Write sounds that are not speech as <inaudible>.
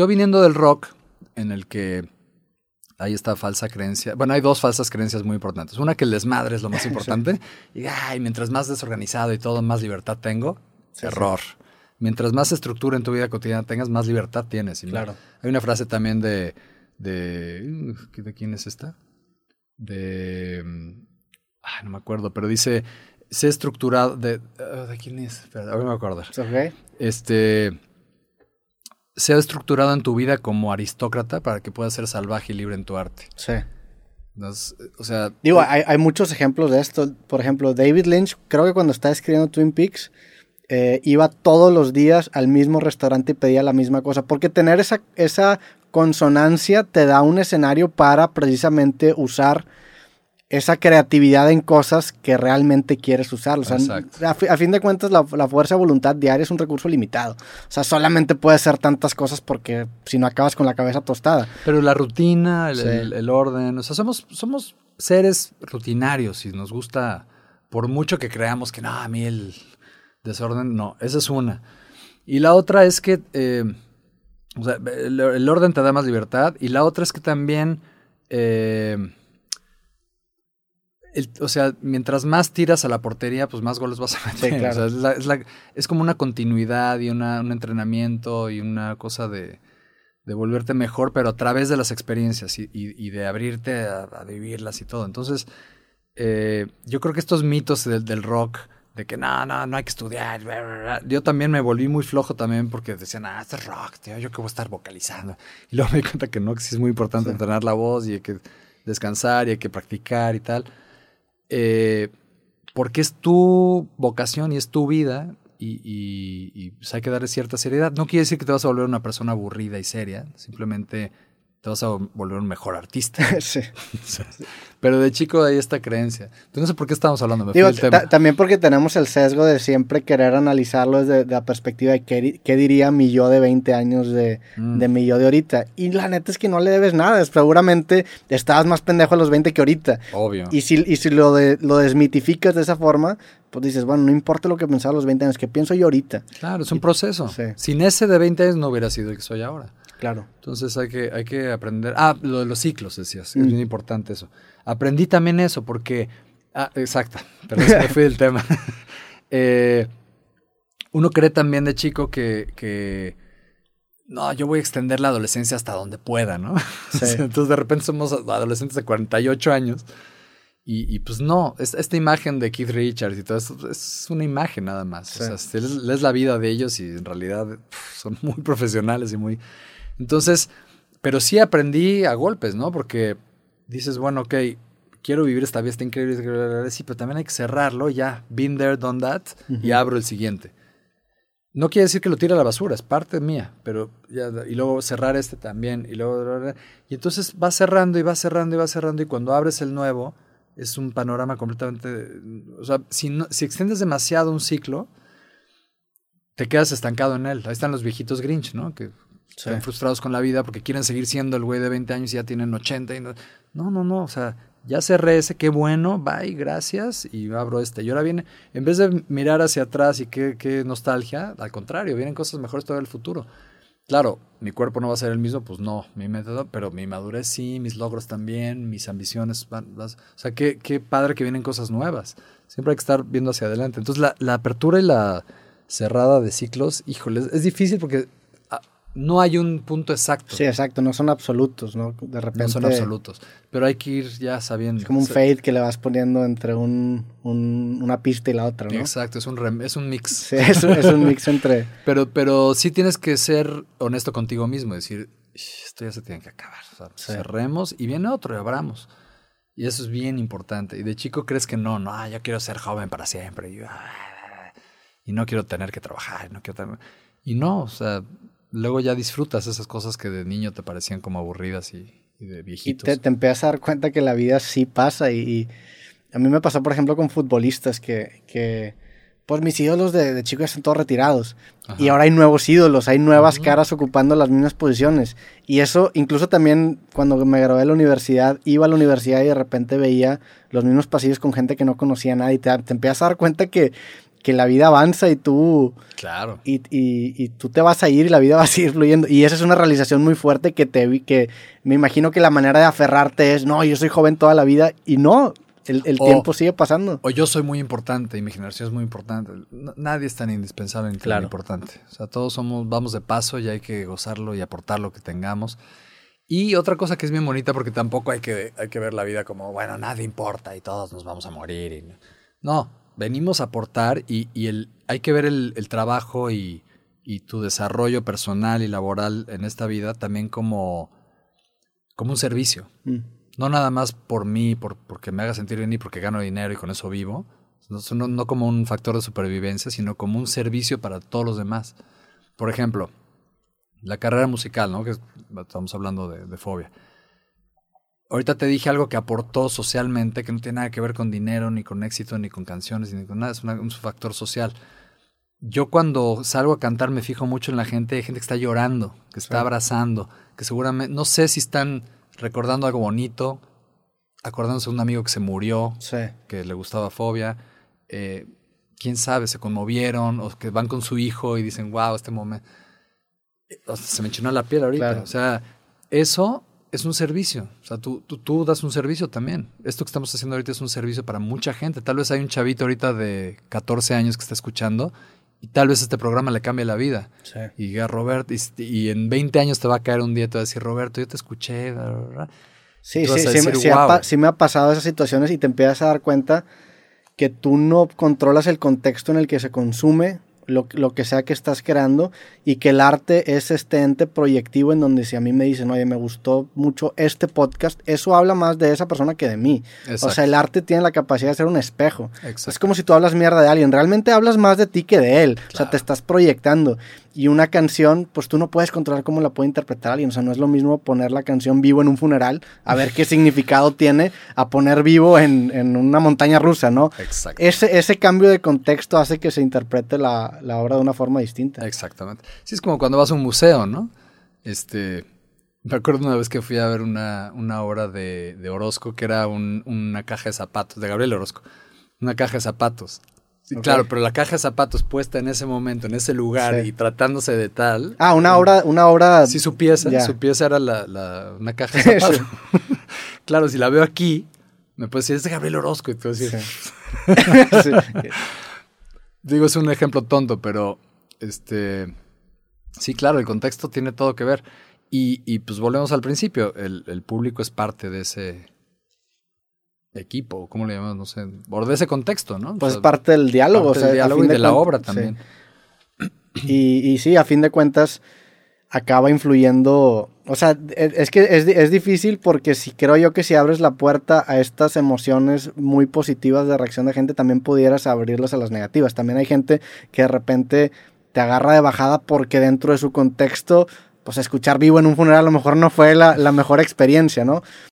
yo viniendo del rock, en el que hay esta falsa creencia. Bueno, hay dos falsas creencias muy importantes. Una que el desmadre es lo más <laughs> importante. Y ay, mientras más desorganizado y todo, más libertad tengo. Error. Mientras más estructura en tu vida cotidiana tengas, más libertad tienes. Claro. Hay una frase también de. ¿De, ¿de quién es esta? De. Ay, no me acuerdo, pero dice. Sé estructurado. ¿De, ah, ¿de quién es? Espera, ahora me acuerdo. Ok. Este sea estructurado en tu vida como aristócrata para que puedas ser salvaje y libre en tu arte. Sí. Entonces, o sea... Digo, hay, hay, muchos ejemplos de esto. Por ejemplo, David Lynch, creo que cuando estaba escribiendo Twin Peaks, eh, iba todos los días al mismo restaurante y pedía la misma cosa. Porque tener esa, esa consonancia te da un escenario para precisamente usar esa creatividad en cosas que realmente quieres usar. O sea, a, a, fin de cuentas, la, la, fuerza de voluntad diaria es un recurso limitado. O sea, solamente puedes hacer tantas cosas porque si no acabas con la cabeza tostada. Pero la rutina, el, sí. el, el orden, o sea, somos, somos seres rutinarios y nos gusta, por mucho que creamos que no, a mí el desorden, no, esa es una. Y la otra es que, eh, o sea, el, el, orden te da más libertad y la otra es que también... Eh, el, o sea, mientras más tiras a la portería, pues más goles vas a meter. Sí, claro. o sea, es, la, es, la, es, como una continuidad y una, un entrenamiento y una cosa de, de, volverte mejor, pero a través de las experiencias y, y, y de abrirte a, a, vivirlas y todo. Entonces, eh, yo creo que estos mitos del, del rock, de que no, no, no hay que estudiar. Bla, bla, bla. Yo también me volví muy flojo también porque decían, ah, este es rock, tío, yo que voy a estar vocalizando. Y luego me di cuenta que no, que sí es muy importante sí. entrenar la voz y hay que descansar y hay que practicar y tal eh, porque es tu vocación y es tu vida y, y, y pues hay que darle cierta seriedad. No quiere decir que te vas a volver una persona aburrida y seria, simplemente te vas a volver un mejor artista. <laughs> sí. Pero de chico hay esta creencia. Entonces no sé por qué estamos hablando. Me Digo, también porque tenemos el sesgo de siempre querer analizarlo desde de la perspectiva de qué, qué, diría mi yo de 20 años de, mm. de, mi yo de ahorita. Y la neta es que no le debes nada. Seguramente estabas más pendejo a los 20 que ahorita. Obvio. Y si, y si lo, de, lo desmitificas de esa forma, pues dices, bueno, no importa lo que pensaba a los 20 años, que pienso yo ahorita. Claro, es un proceso. Sí. Sin ese de 20 años no hubiera sido el que soy ahora. Claro. Entonces hay que, hay que aprender. Ah, lo de los ciclos, decías. Mm. Es bien importante eso. Aprendí también eso porque. Ah, exacto. <laughs> Pero me fui del tema. <laughs> eh, uno cree también de chico que, que. No, yo voy a extender la adolescencia hasta donde pueda, ¿no? <laughs> Sí. Entonces de repente somos adolescentes de 48 años. Y, y, pues no, es, esta imagen de Keith Richards y todo eso es una imagen nada más. Sí. O sea, lees, lees, la vida de ellos y en realidad pff, son muy profesionales y muy... Entonces, pero sí aprendí a golpes, ¿no? Porque dices, bueno, ok, quiero vivir esta vida, está increíble, sí, pero también hay que cerrarlo, ya, been there, done that, uh -huh. y abro el siguiente. No quiere decir que lo tire a la basura, es parte mía, pero ya, y luego cerrar este también, y luego, y entonces va cerrando y va cerrando y va cerrando, y cuando abres el nuevo, es un panorama completamente, o sea, si, no, si extiendes demasiado un ciclo, te quedas estancado en él. Ahí están los viejitos Grinch, ¿no? Que Están frustrados con la vida porque quieren seguir siendo el güey de 20 años y ya tienen 80. Y no, no, no, no, o sea, ya cerré ese, qué bueno, bye, gracias, y abro este. Y ahora viene, en vez de mirar hacia atrás y qué, qué nostalgia, al contrario, vienen cosas mejores todo el futuro. Claro, mi cuerpo no va a ser el mismo, pues no, mi método, pero mi madurez sí, mis logros también, mis ambiciones, van, o sea, qué, qué padre que vienen cosas nuevas. Siempre hay que estar viendo hacia adelante. Entonces, la, la apertura y la cerrada de ciclos, híjole, es difícil porque no hay un punto exacto. Sí, exacto, no son absolutos, ¿no? De repente. No son absolutos, pero hay que ir ya sabiendo. Es como un fade que le vas poniendo entre un, un, una pista y la otra, ¿no? Exacto, es un, rem, es un mix. Sí, es, es un mix entre. <laughs> pero, pero sí tienes que ser honesto contigo mismo, decir, esto ya se tiene que acabar. O sea, sí. Cerremos y viene otro y abramos. Y eso es bien importante. Y de chico crees que no, no, yo quiero ser joven para siempre. Y, yo, y no quiero tener que trabajar, no quiero tener... Y no, o sea, luego ya disfrutas esas cosas que de niño te parecían como aburridas y, y de viejitos. Y te, te, empiezas a dar cuenta que la vida sí pasa y, y, a mí me pasó, por ejemplo, con futbolistas que, que pues mis ídolos de, de chicos están todos retirados Ajá. y ahora hay nuevos ídolos, hay nuevas Ajá. caras ocupando las mismas posiciones y eso incluso también cuando me gradué de la universidad, iba a la universidad y de repente veía los mismos pasillos con gente que no conocía nada y te, te empiezas a dar cuenta que que la vida avanza y tú... Claro. Y, y, y, tú te vas a ir y la vida <laughs> va a seguir fluyendo. Y esa es una realización muy fuerte que te que me imagino que la manera de aferrarte es, no, yo soy joven toda la vida. Y no, el, el tiempo sigue pasando. O yo soy muy importante y mi generación es muy importante. nadie es tan indispensable ni tan importante. O sea, todos somos, vamos de paso y hay que gozarlo y aportar lo que tengamos. Y otra cosa que es bien bonita, porque tampoco hay que, hay que ver la vida como, bueno, nada importa y todos nos vamos a morir. Y... No, venimos a aportar y, y el, hay que ver el, el trabajo y, y, tu desarrollo personal y laboral en esta vida también como, como un servicio. Mm. No nada más por mí, por, porque me haga sentir bien y porque gano dinero y con eso vivo. No, no, como un factor de supervivencia, sino como un servicio para todos los demás. Por ejemplo, la carrera musical, ¿no? Que estamos hablando de, de fobia ahorita te dije algo que aportó socialmente, que no tiene nada que ver con dinero, ni con éxito, ni con canciones, ni con nada, es un factor social. Yo cuando salgo a cantar me fijo mucho en la gente, hay gente que está llorando, que está abrazando, que seguramente, no sé si están recordando algo bonito, acordándose de un amigo que se murió, que le gustaba fobia, eh, quién sabe, se conmovieron, o que van con su hijo y dicen, wow, este momento. Se me enchinó la piel ahorita. O sea, eso es un servicio. O sea, tú, tú, tú, das un servicio también. Esto que estamos haciendo ahorita es un servicio para mucha gente. Tal vez hay un chavito ahorita de 14 años que está escuchando y tal vez este programa le cambie la vida. Sí. Y diga, Roberto, y, en 20 años te va a caer un día y te va a decir, Roberto, yo te escuché. Sí, sí, sí, sí, me ha pasado esas situaciones y te empiezas a dar cuenta que tú no controlas el contexto en el que se consume lo, lo, que sea que estás creando y que el arte es este ente proyectivo en donde si a mí me dicen, oye, me gustó mucho este podcast, eso habla más de esa persona que de mí. O sea, el arte tiene la capacidad de ser un espejo. Es como si tú hablas mierda de alguien, realmente hablas más de ti que de él. O sea, te estás proyectando. Y una canción, pues tú no puedes controlar cómo la puede interpretar alguien. O sea, no es lo mismo poner la canción vivo en un funeral, a ver qué <laughs> significado tiene, a poner vivo en, en una montaña rusa, ¿no? Exacto. Ese, ese cambio de contexto hace que se interprete la, la obra de una forma distinta. Exactamente. Sí, es como cuando vas a un museo, ¿no? Este. Me acuerdo una vez que fui a ver una, una obra de, de Orozco que era un, una caja de zapatos, de Gabriel Orozco. Una caja de zapatos. Claro, pero la caja de zapatos puesta en ese momento, en ese lugar y tratándose de tal. Ah, una obra, una obra. Sí, su pieza, su pieza era la, la, una caja de <laughs> zapatos. <laughs> claro, si la veo aquí, me puede decir, es de Gabriel Orozco. Y te decir. <laughs> Digo, es un ejemplo tonto, pero este. Sí, claro, el contexto tiene todo que ver. Y, y pues volvemos al principio. El, el público es parte de ese equipo, ¿cómo le llamamos? No sé, por de ese contexto, ¿no? Pues parte del diálogo, o sea, del diálogo y de, la obra también. Y, y, sí, a fin de cuentas, acaba influyendo. O sea, e, es que es, es, difícil porque si creo yo que si abres la puerta a estas emociones muy positivas de reacción de gente, también pudieras abrirlas a las negativas. También hay gente que de repente te agarra de bajada porque dentro de su contexto, pues escuchar vivo en un funeral a lo mejor no fue la, la mejor experiencia, ¿no?